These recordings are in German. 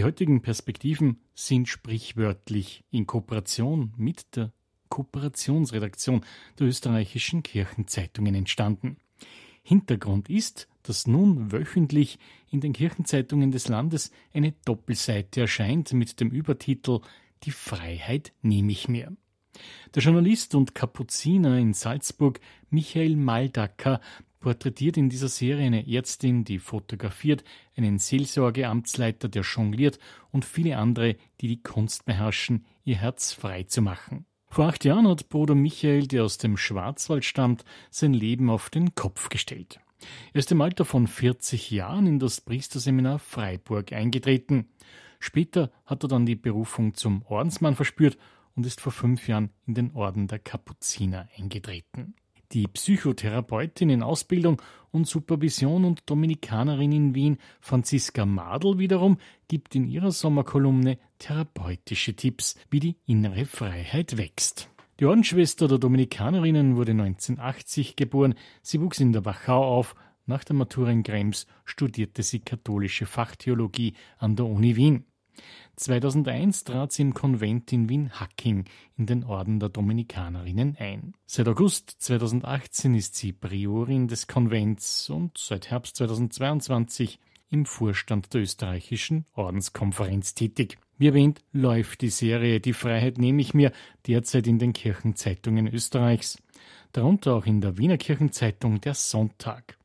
Die heutigen Perspektiven sind sprichwörtlich in Kooperation mit der Kooperationsredaktion der österreichischen Kirchenzeitungen entstanden. Hintergrund ist, dass nun wöchentlich in den Kirchenzeitungen des Landes eine Doppelseite erscheint mit dem Übertitel Die Freiheit nehme ich mir. Der Journalist und Kapuziner in Salzburg Michael Maldacker porträtiert in dieser Serie eine Ärztin, die fotografiert, einen Seelsorgeamtsleiter, der jongliert und viele andere, die die Kunst beherrschen, ihr Herz frei zu machen. Vor acht Jahren hat Bruder Michael, der aus dem Schwarzwald stammt, sein Leben auf den Kopf gestellt. Er ist im Alter von 40 Jahren in das Priesterseminar Freiburg eingetreten. Später hat er dann die Berufung zum Ordensmann verspürt und ist vor fünf Jahren in den Orden der Kapuziner eingetreten. Die Psychotherapeutin in Ausbildung und Supervision und Dominikanerin in Wien, Franziska Madl wiederum, gibt in ihrer Sommerkolumne therapeutische Tipps, wie die innere Freiheit wächst. Die Ordensschwester der Dominikanerinnen wurde 1980 geboren. Sie wuchs in der Wachau auf. Nach der Matura in Krems studierte sie katholische Fachtheologie an der Uni Wien. 2001 trat sie im Konvent in Wien-Hacking in den Orden der Dominikanerinnen ein. Seit August 2018 ist sie Priorin des Konvents und seit Herbst 2022 im Vorstand der österreichischen Ordenskonferenz tätig. Wie erwähnt, läuft die Serie Die Freiheit nehme ich mir derzeit in den Kirchenzeitungen Österreichs, darunter auch in der Wiener Kirchenzeitung Der Sonntag.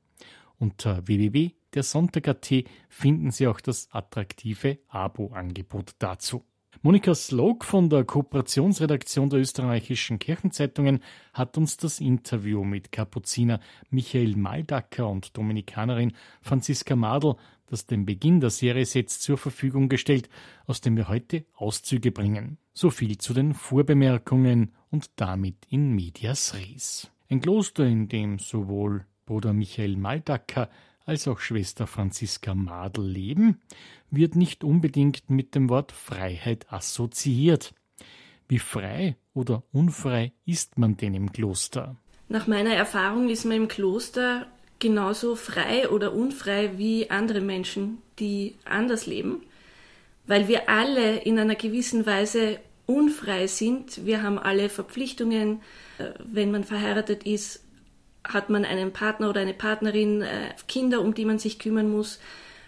Unter www der Sonntag.at finden Sie auch das attraktive Abo-Angebot dazu. Monika Slog von der Kooperationsredaktion der österreichischen Kirchenzeitungen hat uns das Interview mit Kapuziner Michael Maldacker und Dominikanerin Franziska Madl, das den Beginn der Serie setzt, zur Verfügung gestellt, aus dem wir heute Auszüge bringen. So viel zu den Vorbemerkungen und damit in medias res. Ein Kloster, in dem sowohl Bruder Michael Maldacker als auch Schwester Franziska Madl leben, wird nicht unbedingt mit dem Wort Freiheit assoziiert. Wie frei oder unfrei ist man denn im Kloster? Nach meiner Erfahrung ist man im Kloster genauso frei oder unfrei wie andere Menschen, die anders leben, weil wir alle in einer gewissen Weise unfrei sind. Wir haben alle Verpflichtungen. Äh, wenn man verheiratet ist, hat man einen Partner oder eine Partnerin, äh, Kinder, um die man sich kümmern muss.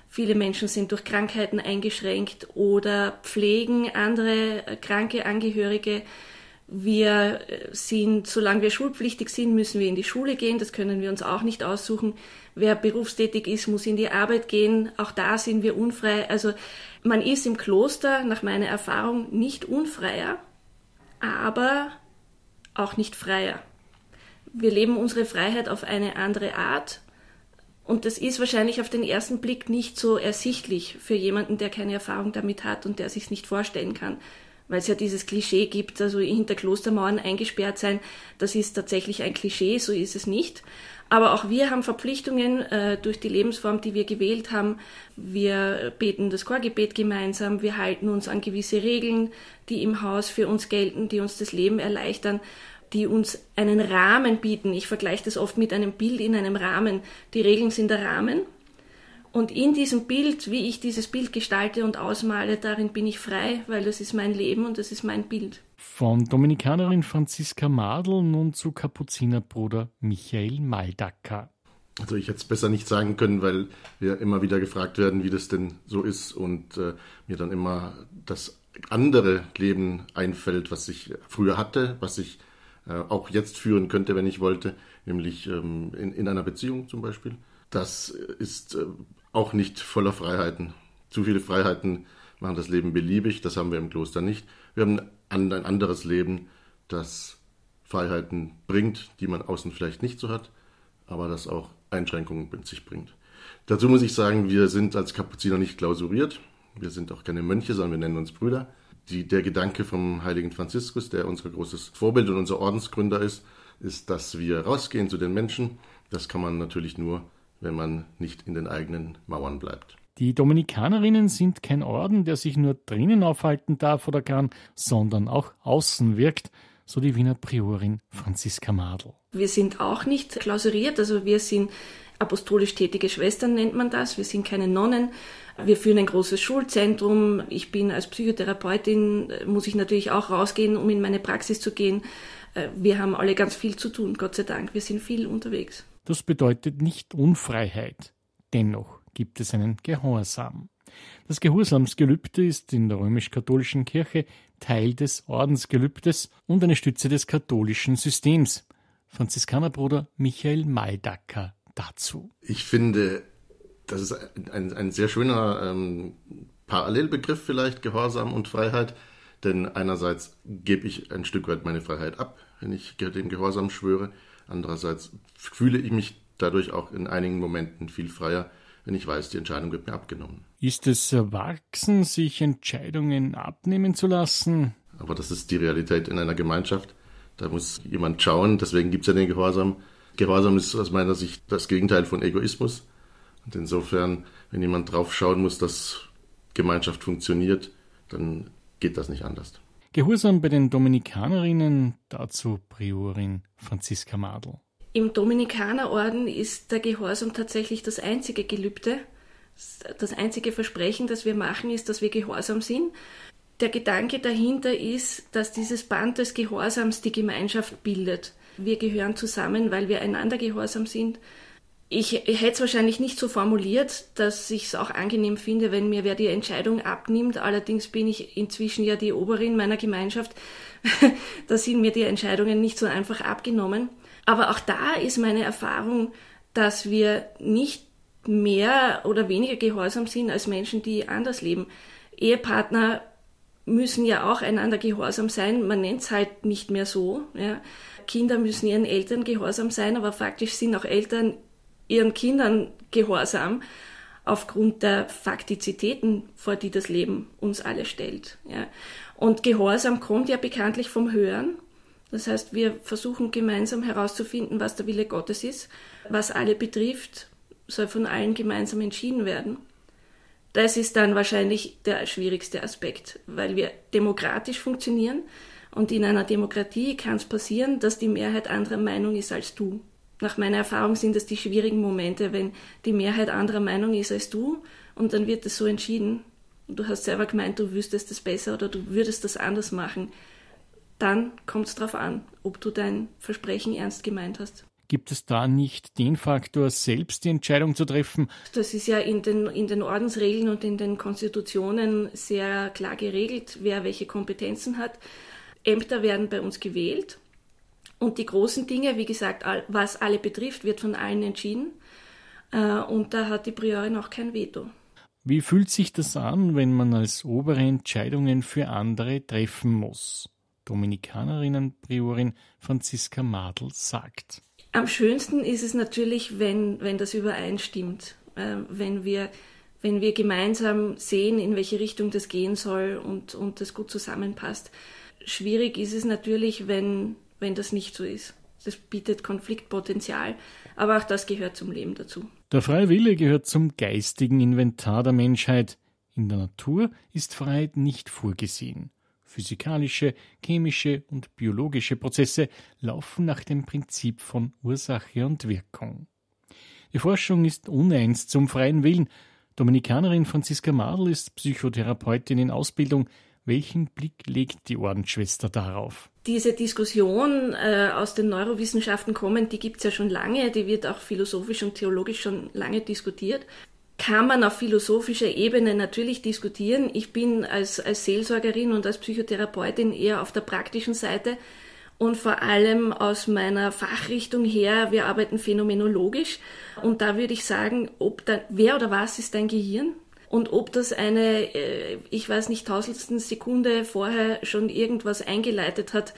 Viele Menschen sind durch Krankheiten eingeschränkt oder pflegen andere äh, kranke Angehörige. Wir äh, sind, solange wir schulpflichtig sind, müssen wir in die Schule gehen. Das können wir uns auch nicht aussuchen. Wer berufstätig ist, muss in die Arbeit gehen. Auch da sind wir unfrei. Also man ist im Kloster nach meiner Erfahrung nicht unfreier, aber auch nicht freier wir leben unsere Freiheit auf eine andere Art. Und das ist wahrscheinlich auf den ersten Blick nicht so ersichtlich für jemanden, der keine Erfahrung damit hat und der sich nicht vorstellen kann. Weil es ja dieses Klischee gibt, also hinter Klostermauern eingesperrt sein, das ist tatsächlich ein Klischee, so ist es nicht. Aber auch wir haben Verpflichtungen äh, durch die Lebensform, die wir gewählt haben. Wir beten das Chorgebet gemeinsam, wir halten uns an gewisse Regeln, die im Haus für uns gelten, die uns das Leben erleichtern die uns einen Rahmen bieten. Ich vergleiche das oft mit einem Bild in einem Rahmen. Die Regeln sind der Rahmen. Und in diesem Bild, wie ich dieses Bild gestalte und ausmale, darin bin ich frei, weil das ist mein Leben und das ist mein Bild. Von Dominikanerin Franziska Madl nun zu Kapuzinerbruder Michael Maldacker. Also ich hätte es besser nicht sagen können, weil wir immer wieder gefragt werden, wie das denn so ist und äh, mir dann immer das andere Leben einfällt, was ich früher hatte, was ich auch jetzt führen könnte, wenn ich wollte, nämlich ähm, in, in einer Beziehung zum Beispiel. Das ist äh, auch nicht voller Freiheiten. Zu viele Freiheiten machen das Leben beliebig, das haben wir im Kloster nicht. Wir haben ein anderes Leben, das Freiheiten bringt, die man außen vielleicht nicht so hat, aber das auch Einschränkungen mit sich bringt. Dazu muss ich sagen, wir sind als Kapuziner nicht klausuriert. Wir sind auch keine Mönche, sondern wir nennen uns Brüder die, der Gedanke vom heiligen Franziskus, der unser großes Vorbild und unser Ordensgründer ist, ist, dass wir rausgehen zu den Menschen. Das kann man natürlich nur, wenn man nicht in den eigenen Mauern bleibt. Die Dominikanerinnen sind kein Orden, der sich nur drinnen aufhalten darf oder kann, sondern auch außen wirkt, so die Wiener Priorin Franziska Madl. Wir sind auch nicht klausuriert, also wir sind apostolisch tätige Schwestern nennt man das. Wir sind keine Nonnen. Wir führen ein großes Schulzentrum. Ich bin als Psychotherapeutin, äh, muss ich natürlich auch rausgehen, um in meine Praxis zu gehen. Äh, wir haben alle ganz viel zu tun, Gott sei Dank. Wir sind viel unterwegs. Das bedeutet nicht Unfreiheit. Dennoch gibt es einen Gehorsam. Das Gehorsamsgelübde ist in der römisch-katholischen Kirche Teil des Ordensgelübdes und eine Stütze des katholischen Systems. Franziskanerbruder Michael Maldacker dazu. Ich finde, das ist ein, ein sehr schöner ähm, Parallelbegriff vielleicht, Gehorsam und Freiheit. Denn einerseits gebe ich ein Stück weit meine Freiheit ab, wenn ich den Gehorsam schwöre. Andererseits fühle ich mich dadurch auch in einigen Momenten viel freier, wenn ich weiß, die Entscheidung wird mir abgenommen. Ist es erwachsen, sich Entscheidungen abnehmen zu lassen? Aber das ist die Realität in einer Gemeinschaft. Da muss jemand schauen, deswegen gibt es ja den Gehorsam. Gehorsam ist aus meiner Sicht das Gegenteil von Egoismus. Und insofern, wenn jemand drauf schauen muss, dass Gemeinschaft funktioniert, dann geht das nicht anders. Gehorsam bei den Dominikanerinnen, dazu Priorin Franziska Madl. Im Dominikanerorden ist der Gehorsam tatsächlich das einzige Gelübde. Das einzige Versprechen, das wir machen, ist, dass wir gehorsam sind. Der Gedanke dahinter ist, dass dieses Band des Gehorsams die Gemeinschaft bildet. Wir gehören zusammen, weil wir einander gehorsam sind. Ich, hätte es wahrscheinlich nicht so formuliert, dass ich es auch angenehm finde, wenn mir wer die Entscheidung abnimmt. Allerdings bin ich inzwischen ja die Oberin meiner Gemeinschaft. da sind mir die Entscheidungen nicht so einfach abgenommen. Aber auch da ist meine Erfahrung, dass wir nicht mehr oder weniger gehorsam sind als Menschen, die anders leben. Ehepartner müssen ja auch einander gehorsam sein. Man nennt es halt nicht mehr so. Ja. Kinder müssen ihren Eltern gehorsam sein, aber faktisch sind auch Eltern ihren Kindern gehorsam aufgrund der Faktizitäten, vor die das Leben uns alle stellt. Ja. Und Gehorsam kommt ja bekanntlich vom Hören. Das heißt, wir versuchen gemeinsam herauszufinden, was der Wille Gottes ist. Was alle betrifft, soll von allen gemeinsam entschieden werden. Das ist dann wahrscheinlich der schwierigste Aspekt, weil wir demokratisch funktionieren und in einer Demokratie kann es passieren, dass die Mehrheit anderer Meinung ist als du. Nach meiner Erfahrung sind es die schwierigen Momente, wenn die Mehrheit anderer Meinung ist als du und dann wird es so entschieden. Du hast selber gemeint, du wüsstest es besser oder du würdest das anders machen. Dann kommt es darauf an, ob du dein Versprechen ernst gemeint hast. Gibt es da nicht den Faktor, selbst die Entscheidung zu treffen? Das ist ja in den, in den Ordensregeln und in den Konstitutionen sehr klar geregelt, wer welche Kompetenzen hat. Ämter werden bei uns gewählt und die großen Dinge, wie gesagt, was alle betrifft, wird von allen entschieden. Äh, und da hat die Priorin auch kein Veto. Wie fühlt sich das an, wenn man als obere Entscheidungen für andere treffen muss? Dominikanerinnen-Priorin Franziska Madl sagt. Am schönsten ist es natürlich, wenn, wenn das übereinstimmt, äh, wenn, wir, wenn wir gemeinsam sehen, in welche Richtung das gehen soll und, und das gut zusammenpasst. Schwierig ist es natürlich, wenn, wenn das nicht so ist. Das bietet Konfliktpotenzial, aber auch das gehört zum Leben dazu. Der freie Wille gehört zum geistigen Inventar der Menschheit. In der Natur ist Freiheit nicht vorgesehen. Physikalische, chemische und biologische Prozesse laufen nach dem Prinzip von Ursache und Wirkung. Die Forschung ist uneins zum freien Willen. Dominikanerin Franziska Madl ist Psychotherapeutin in Ausbildung. Welchen Blick legt die Ordensschwester darauf? Diese Diskussion äh, aus den Neurowissenschaften kommen, die gibt es ja schon lange, die wird auch philosophisch und theologisch schon lange diskutiert kann man auf philosophischer Ebene natürlich diskutieren. Ich bin als, als Seelsorgerin und als Psychotherapeutin eher auf der praktischen Seite und vor allem aus meiner Fachrichtung her, wir arbeiten phänomenologisch und da würde ich sagen, ob da, wer oder was ist dein Gehirn? Und ob das eine, äh, ich weiß nicht, tausendstel Sekunde vorher schon irgendwas eingeleitet hat,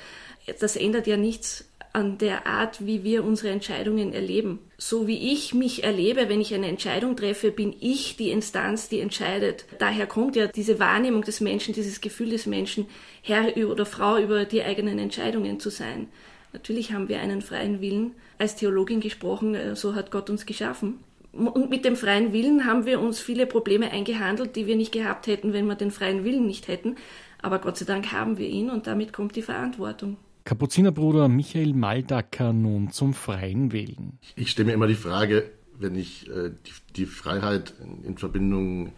das ändert ja nichts an der Art, wie wir unsere Entscheidungen erleben. So wie ich mich erlebe, wenn ich eine Entscheidung treffe, bin ich die Instanz, die entscheidet. Daher kommt ja diese Wahrnehmung des Menschen, dieses Gefühl des Menschen, Herr oder Frau über die eigenen Entscheidungen zu sein. Natürlich haben wir einen freien Willen. Als Theologin gesprochen, äh, so hat Gott uns geschaffen. Und mit dem freien Willen haben wir uns viele Probleme eingehandelt, die wir nicht gehabt hätten, wenn wir den freien Willen nicht hätten. Aber Gott sei Dank haben wir ihn und damit kommt die Verantwortung. Kapuzinerbruder Michael Maldacker nun zum freien Wählen. Ich stelle mir immer die Frage, wenn ich äh, die, die, Freiheit in, in, Verbindung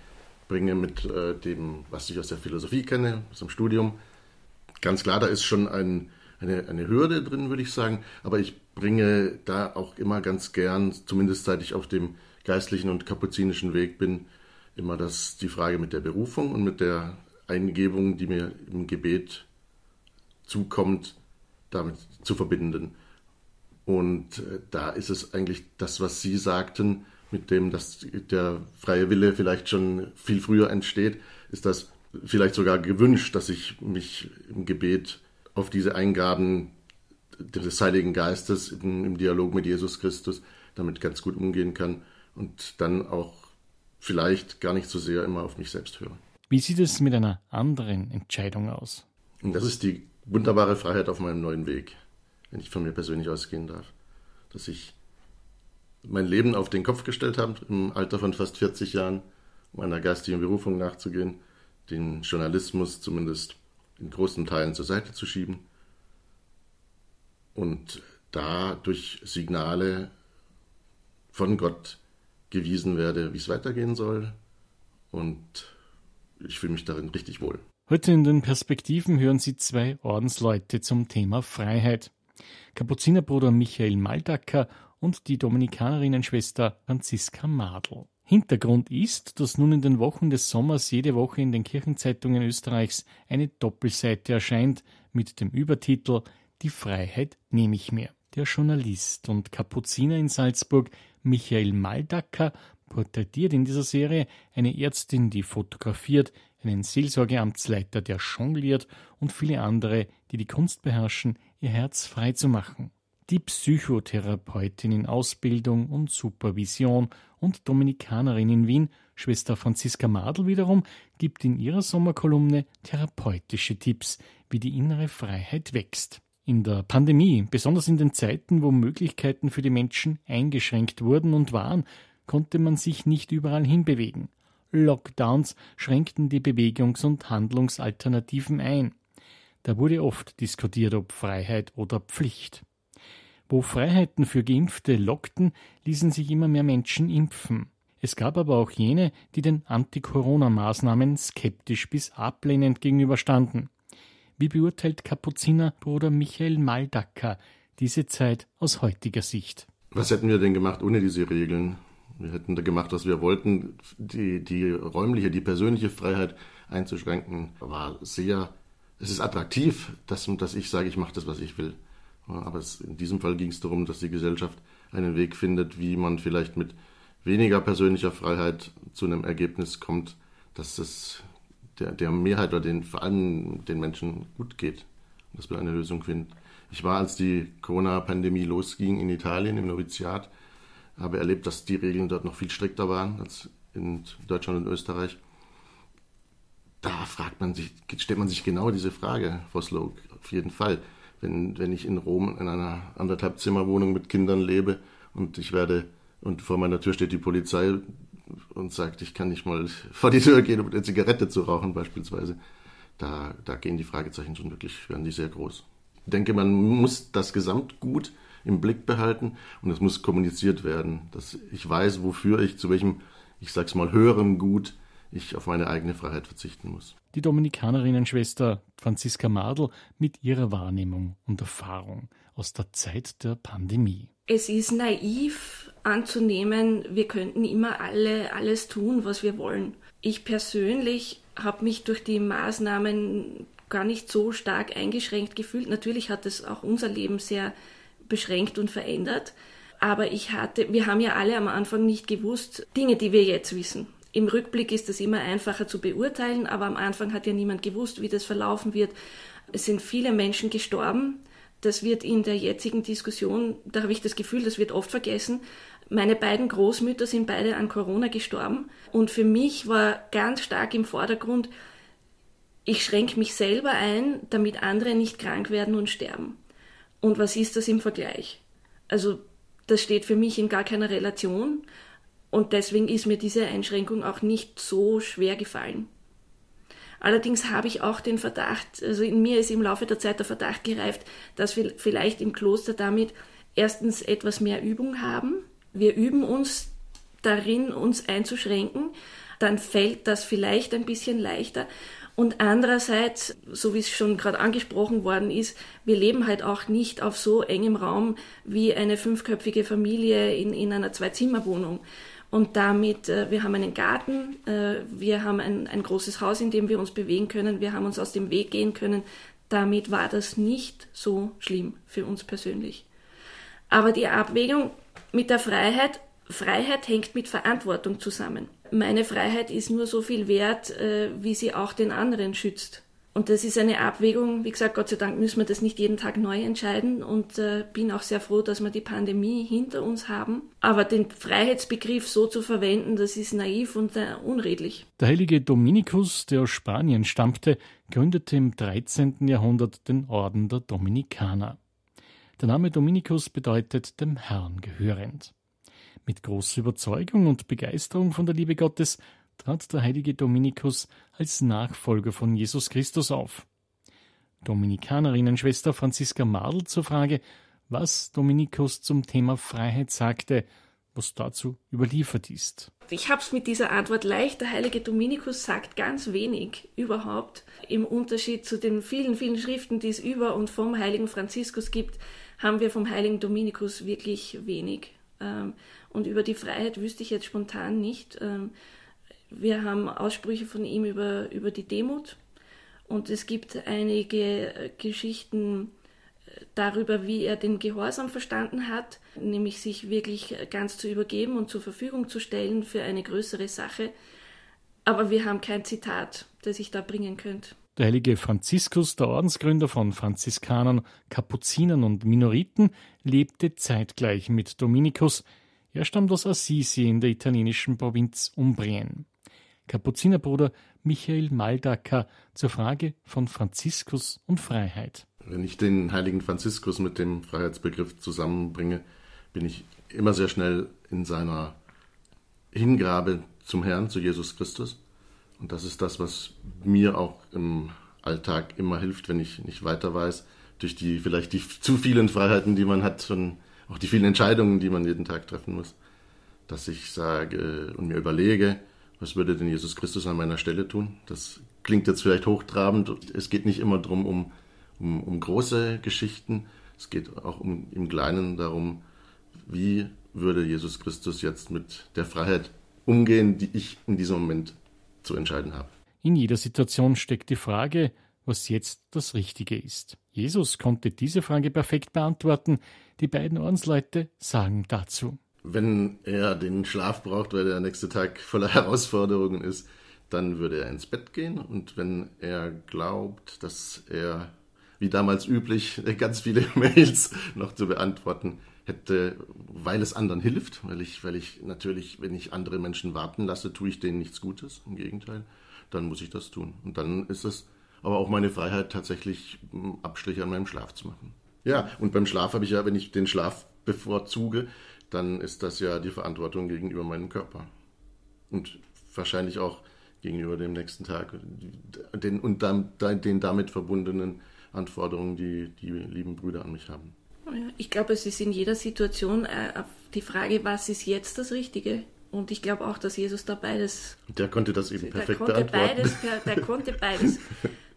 bringe mit äh, dem, was ich aus der Philosophie kenne, aus dem Studium, ganz klar, da ist schon ein, eine, eine Hürde drin, würde ich sagen. Aber ich bringe da auch immer ganz gern, zumindest seit ich auf dem geistlichen und kapuzinischen Weg bin, immer das, die Frage mit der Berufung und mit der Eingebung, die mir im Gebet zukommt, damit zu verbinden. Und äh, da ist es eigentlich das, was Sie sagten, mit dem, dass der freie Wille vielleicht schon viel früher entsteht, ist das vielleicht sogar gewünscht, dass ich mich im Gebet auf diese Eingaben des Heiligen Geistes im, im Dialog mit Jesus Christus damit ganz gut umgehen kann und dann auch vielleicht gar nicht so sehr immer auf mich selbst höre. Wie sieht es mit einer anderen Entscheidung aus? Und das ist die wunderbare Freiheit auf meinem neuen Weg, wenn ich von mir persönlich ausgehen darf. Dass ich mein Leben auf den Kopf gestellt habe, im Alter von fast 40 Jahren, um einer geistigen Berufung nachzugehen, den Journalismus zumindest in großen Teilen zur Seite zu schieben und da durch Signale von Gott gewiesen werde, wie es weitergehen soll. Und ich fühle mich darin richtig wohl. Heute in den Perspektiven hören Sie zwei Ordensleute zum Thema Freiheit. Kapuzinerbruder Michael Maldacker und die Dominikanerinnenschwester Franziska Madl. Hintergrund ist, dass nun in den Wochen des Sommers jede Woche in den Kirchenzeitungen Österreichs eine Doppelseite erscheint mit dem Übertitel Die Freiheit nehme ich mir. Der Journalist und Kapuziner in Salzburg Michael Maldacker porträtiert in dieser Serie eine Ärztin, die fotografiert, einen Seelsorgeamtsleiter, der jongliert und viele andere, die die Kunst beherrschen, ihr Herz frei zu machen. Die Psychotherapeutin in Ausbildung und Supervision und Dominikanerin in Wien, Schwester Franziska Madl wiederum, gibt in ihrer Sommerkolumne therapeutische Tipps, wie die innere Freiheit wächst. In der Pandemie, besonders in den Zeiten, wo Möglichkeiten für die Menschen eingeschränkt wurden und waren, konnte man sich nicht überall hinbewegen. Lockdowns schränkten die Bewegungs- und Handlungsalternativen ein. Da wurde oft diskutiert, ob Freiheit oder Pflicht. Wo Freiheiten für Geimpfte lockten, ließen sich immer mehr Menschen impfen. Es gab aber auch jene, die den Anti-Corona-Maßnahmen skeptisch bis ablehnend gegenüberstanden. Wie beurteilt Kapuzinerbruder Michael Maldacker diese Zeit aus heutiger Sicht? Was hätten wir denn gemacht ohne diese Regeln? Wir hätten da gemacht, was wir wollten. Die, die räumliche, die persönliche Freiheit einzuschränken, war sehr, es ist attraktiv, dass, dass ich sage, ich mache das, was ich will. Aber es, in diesem Fall ging es darum, dass die Gesellschaft einen Weg findet, wie man vielleicht mit weniger persönlicher Freiheit zu einem Ergebnis kommt, dass es der, der Mehrheit oder den, vor allem den Menschen gut geht. Dass wir eine Lösung finden. Ich war, als die Corona-Pandemie losging in Italien im Noviziat, habe erlebt, dass die Regeln dort noch viel strikter waren als in Deutschland und Österreich. Da fragt man sich, stellt man sich genau diese Frage, Sloak, auf jeden Fall. Wenn, wenn ich in Rom in einer anderthalb Zimmerwohnung mit Kindern lebe und ich werde und vor meiner Tür steht die Polizei und sagt, ich kann nicht mal vor die Tür gehen, um eine Zigarette zu rauchen beispielsweise, da, da gehen die Fragezeichen schon wirklich, werden die sehr groß. Ich denke, man muss das Gesamtgut im Blick behalten und es muss kommuniziert werden, dass ich weiß, wofür ich, zu welchem, ich sag's mal, höherem Gut ich auf meine eigene Freiheit verzichten muss. Die Dominikanerinnenschwester Franziska Madl mit ihrer Wahrnehmung und Erfahrung aus der Zeit der Pandemie. Es ist naiv anzunehmen, wir könnten immer alle alles tun, was wir wollen. Ich persönlich habe mich durch die Maßnahmen gar nicht so stark eingeschränkt gefühlt. Natürlich hat es auch unser Leben sehr beschränkt und verändert. Aber ich hatte, wir haben ja alle am Anfang nicht gewusst, Dinge, die wir jetzt wissen. Im Rückblick ist es immer einfacher zu beurteilen, aber am Anfang hat ja niemand gewusst, wie das verlaufen wird. Es sind viele Menschen gestorben. Das wird in der jetzigen Diskussion, da habe ich das Gefühl, das wird oft vergessen. Meine beiden Großmütter sind beide an Corona gestorben. Und für mich war ganz stark im Vordergrund, ich schränke mich selber ein, damit andere nicht krank werden und sterben. Und was ist das im Vergleich? Also das steht für mich in gar keiner Relation und deswegen ist mir diese Einschränkung auch nicht so schwer gefallen. Allerdings habe ich auch den Verdacht, also in mir ist im Laufe der Zeit der Verdacht gereift, dass wir vielleicht im Kloster damit erstens etwas mehr Übung haben wir üben uns darin, uns einzuschränken, dann fällt das vielleicht ein bisschen leichter. Und andererseits, so wie es schon gerade angesprochen worden ist, wir leben halt auch nicht auf so engem Raum wie eine fünfköpfige Familie in, in einer Zwei-Zimmer-Wohnung. Und damit, äh, wir haben einen Garten, äh, wir haben ein, ein großes Haus, in dem wir uns bewegen können, wir haben uns aus dem Weg gehen können. Damit war das nicht so schlimm für uns persönlich. Aber die Abwägung mit der Freiheit, Freiheit hängt mit Verantwortung zusammen meine Freiheit ist nur so viel wert, äh, wie sie auch den anderen schützt. Und das ist eine Abwägung, wie gesagt, Gott sei Dank müssen wir das nicht jeden Tag neu entscheiden und äh, bin auch sehr froh, dass wir die Pandemie hinter uns haben. Aber den Freiheitsbegriff so zu verwenden, das ist naiv und äh, unredlich. Der heilige Dominikus, der aus Spanien stammte, gründete im 13. Jahrhundert den Orden der Dominikaner. Der Name Dominikus bedeutet dem Herrn gehörend. Mit großer Überzeugung und Begeisterung von der Liebe Gottes trat der heilige Dominikus als Nachfolger von Jesus Christus auf. Dominikanerinnenschwester Franziska Madl zur Frage, was Dominikus zum Thema Freiheit sagte, was dazu überliefert ist. Ich habe es mit dieser Antwort leicht. Der heilige Dominikus sagt ganz wenig überhaupt. Im Unterschied zu den vielen, vielen Schriften, die es über und vom heiligen Franziskus gibt, haben wir vom heiligen Dominikus wirklich wenig. Und über die Freiheit wüsste ich jetzt spontan nicht. Ähm, wir haben Aussprüche von ihm über, über die Demut und es gibt einige Geschichten äh, darüber, wie er den Gehorsam verstanden hat, nämlich sich wirklich ganz zu übergeben und zur Verfügung zu stellen für eine größere Sache. Aber wir haben kein Zitat, das ich da bringen könnte. Der heilige Franziskus, der Ordensgründer von Franziskanern, Kapuzinern und Minoriten, lebte zeitgleich mit Dominikus, er stammt aus Assisi in der italienischen Provinz Umbrien. Kapuzinerbruder Michael Maldacker zur Frage von Franziskus und Freiheit. Wenn ich den heiligen Franziskus mit dem Freiheitsbegriff zusammenbringe, bin ich immer sehr schnell in seiner Hingabe zum Herrn, zu Jesus Christus. Und das ist das, was mir auch im Alltag immer hilft, wenn ich nicht weiter weiß, durch die vielleicht die zu vielen Freiheiten, die man hat, schon auch die vielen Entscheidungen, die man jeden Tag treffen muss, dass ich sage und mir überlege, was würde denn Jesus Christus an meiner Stelle tun? Das klingt jetzt vielleicht hochtrabend. Es geht nicht immer darum, um, um, um große Geschichten. Es geht auch um, im Kleinen darum, wie würde Jesus Christus jetzt mit der Freiheit umgehen, die ich in diesem Moment zu entscheiden habe. In jeder Situation steckt die Frage, was jetzt das Richtige ist. Jesus konnte diese Frage perfekt beantworten. Die beiden Ordensleute sagen dazu. Wenn er den Schlaf braucht, weil der nächste Tag voller Herausforderungen ist, dann würde er ins Bett gehen. Und wenn er glaubt, dass er, wie damals üblich, ganz viele Mails noch zu beantworten hätte, weil es anderen hilft, weil ich, weil ich natürlich, wenn ich andere Menschen warten lasse, tue ich denen nichts Gutes. Im Gegenteil, dann muss ich das tun. Und dann ist es aber auch meine Freiheit, tatsächlich Abstriche an meinem Schlaf zu machen. Ja, und beim Schlaf habe ich ja, wenn ich den Schlaf bevorzuge, dann ist das ja die Verantwortung gegenüber meinem Körper. Und wahrscheinlich auch gegenüber dem nächsten Tag den, und dann, den damit verbundenen Anforderungen, die die lieben Brüder an mich haben. Ich glaube, es ist in jeder Situation äh, die Frage, was ist jetzt das Richtige? Und ich glaube auch, dass Jesus da beides. Der konnte das eben perfekt der konnte Beides, der, der konnte beides.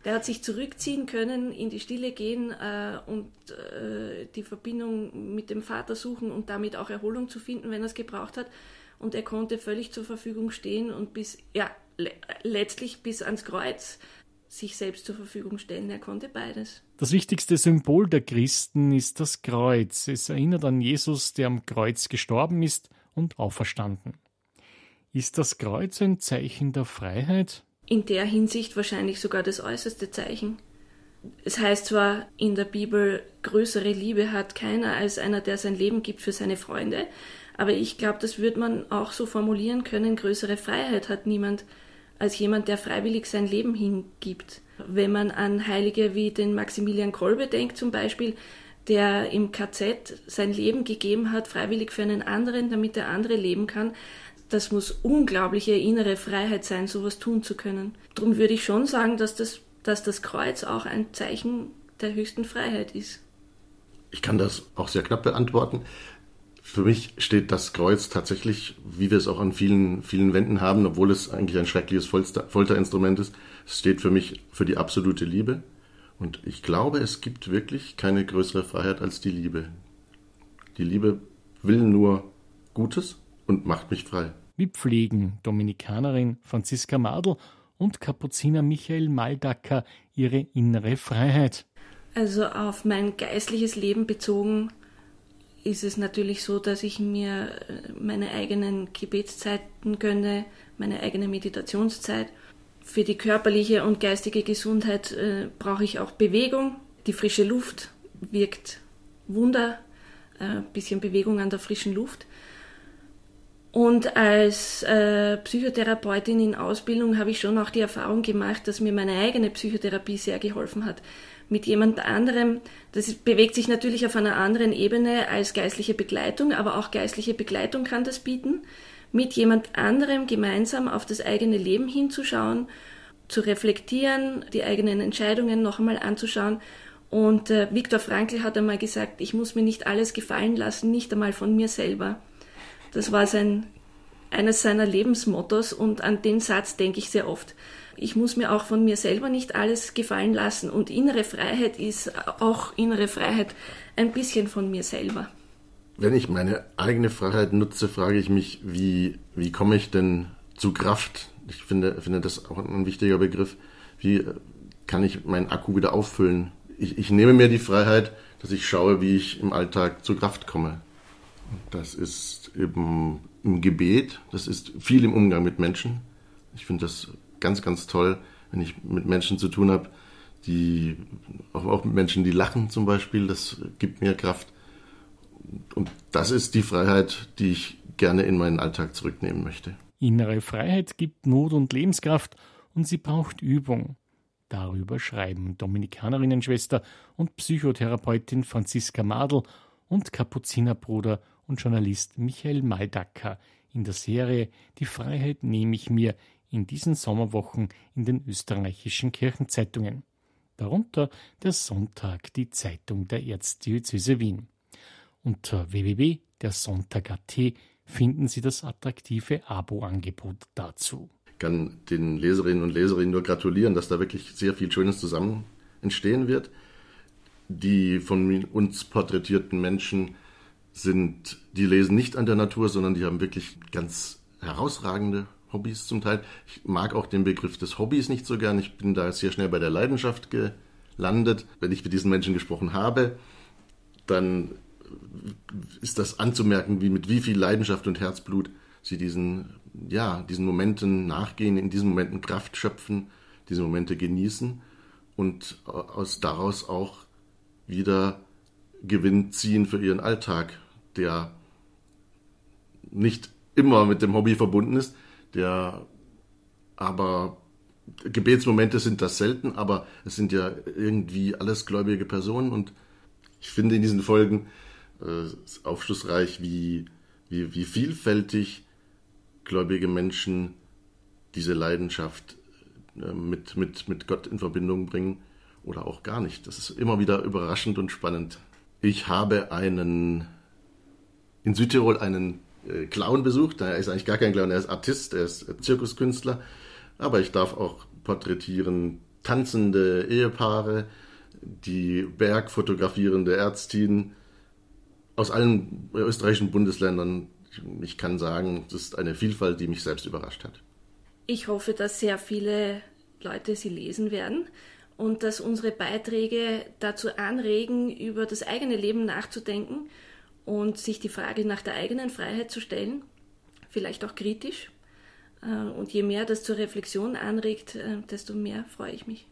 Der hat sich zurückziehen können, in die Stille gehen äh, und äh, die Verbindung mit dem Vater suchen und damit auch Erholung zu finden, wenn er es gebraucht hat. Und er konnte völlig zur Verfügung stehen und bis, ja, le letztlich bis ans Kreuz sich selbst zur Verfügung stellen. Er konnte beides. Das wichtigste Symbol der Christen ist das Kreuz. Es erinnert an Jesus, der am Kreuz gestorben ist und auferstanden. Ist das Kreuz ein Zeichen der Freiheit? In der Hinsicht wahrscheinlich sogar das äußerste Zeichen. Es heißt zwar in der Bibel, größere Liebe hat keiner als einer, der sein Leben gibt für seine Freunde, aber ich glaube, das würde man auch so formulieren können, größere Freiheit hat niemand als jemand, der freiwillig sein Leben hingibt. Wenn man an Heilige wie den Maximilian Kolbe denkt zum Beispiel, der im KZ sein Leben gegeben hat, freiwillig für einen anderen, damit der andere leben kann, das muss unglaubliche innere Freiheit sein, sowas tun zu können. Darum würde ich schon sagen, dass das, dass das Kreuz auch ein Zeichen der höchsten Freiheit ist. Ich kann das auch sehr knapp beantworten. Für mich steht das Kreuz tatsächlich, wie wir es auch an vielen, vielen Wänden haben, obwohl es eigentlich ein schreckliches Folter, Folterinstrument ist. Es steht für mich für die absolute Liebe. Und ich glaube, es gibt wirklich keine größere Freiheit als die Liebe. Die Liebe will nur Gutes und macht mich frei. Wie pflegen Dominikanerin Franziska Madl und Kapuziner Michael Maldacker ihre innere Freiheit? Also auf mein geistliches Leben bezogen ist es natürlich so, dass ich mir äh, meine eigenen Gebetszeiten gönne, meine eigene Meditationszeit. Für die körperliche und geistige Gesundheit äh, brauche ich auch Bewegung. Die frische Luft wirkt Wunder, ein äh, bisschen Bewegung an der frischen Luft. Und als äh, Psychotherapeutin in Ausbildung habe ich schon auch die Erfahrung gemacht, dass mir meine eigene Psychotherapie sehr geholfen hat. Mit jemand anderem, das bewegt sich natürlich auf einer anderen Ebene als geistliche Begleitung, aber auch geistliche Begleitung kann das bieten, mit jemand anderem gemeinsam auf das eigene Leben hinzuschauen, zu reflektieren, die eigenen Entscheidungen noch einmal anzuschauen. Und äh, Viktor Frankl hat einmal gesagt, ich muss mir nicht alles gefallen lassen, nicht einmal von mir selber. Das war sein, eines seiner Lebensmottos und an den Satz denke ich sehr oft. Ich muss mir auch von mir selber nicht alles gefallen lassen und innere Freiheit ist auch innere Freiheit ein bisschen von mir selber. Wenn ich meine eigene Freiheit nutze, frage ich mich, wie, wie komme ich denn zu Kraft? Ich finde, finde das auch ein wichtiger Begriff. Wie kann ich meinen Akku wieder auffüllen? Ich, ich nehme mir die Freiheit, dass ich schaue, wie ich im Alltag zu Kraft komme. Das ist eben im Gebet, das ist viel im Umgang mit Menschen. Ich finde das ganz, ganz toll, wenn ich mit Menschen zu tun habe, die auch mit Menschen, die lachen zum Beispiel, das gibt mir Kraft. Und das ist die Freiheit, die ich gerne in meinen Alltag zurücknehmen möchte. Innere Freiheit gibt Mut und Lebenskraft und sie braucht Übung. Darüber schreiben Dominikanerinnenschwester und Psychotherapeutin Franziska Madl und Kapuzinerbruder und Journalist Michael Maldacker in der Serie Die Freiheit nehme ich mir in diesen Sommerwochen in den österreichischen Kirchenzeitungen. Darunter der Sonntag, die Zeitung der Erzdiözese Wien. Unter www.dersonntag.at finden Sie das attraktive Abo-Angebot dazu. Ich kann den Leserinnen und Leserinnen nur gratulieren, dass da wirklich sehr viel Schönes zusammen entstehen wird. Die von uns porträtierten Menschen sind, die lesen nicht an der Natur, sondern die haben wirklich ganz herausragende Hobbys zum Teil. Ich mag auch den Begriff des Hobbys nicht so gern. Ich bin da sehr schnell bei der Leidenschaft gelandet. Wenn ich mit diesen Menschen gesprochen habe, dann ist das anzumerken, wie mit wie viel Leidenschaft und Herzblut sie diesen, ja, diesen Momenten nachgehen, in diesen Momenten Kraft schöpfen, diese Momente genießen und aus daraus auch wieder Gewinn ziehen für ihren Alltag der nicht immer mit dem Hobby verbunden ist, der aber Gebetsmomente sind das selten, aber es sind ja irgendwie alles gläubige Personen und ich finde in diesen Folgen äh, aufschlussreich, wie, wie, wie vielfältig gläubige Menschen diese Leidenschaft äh, mit, mit, mit Gott in Verbindung bringen oder auch gar nicht. Das ist immer wieder überraschend und spannend. Ich habe einen in Südtirol einen äh, Clown besucht. Er ist eigentlich gar kein Clown, er ist Artist, er ist Zirkuskünstler. Aber ich darf auch porträtieren tanzende Ehepaare, die bergfotografierende Ärztin aus allen österreichischen Bundesländern. Ich kann sagen, es ist eine Vielfalt, die mich selbst überrascht hat. Ich hoffe, dass sehr viele Leute sie lesen werden und dass unsere Beiträge dazu anregen, über das eigene Leben nachzudenken und sich die Frage nach der eigenen Freiheit zu stellen, vielleicht auch kritisch. Äh, und je mehr das zur Reflexion anregt, äh, desto mehr freue ich mich.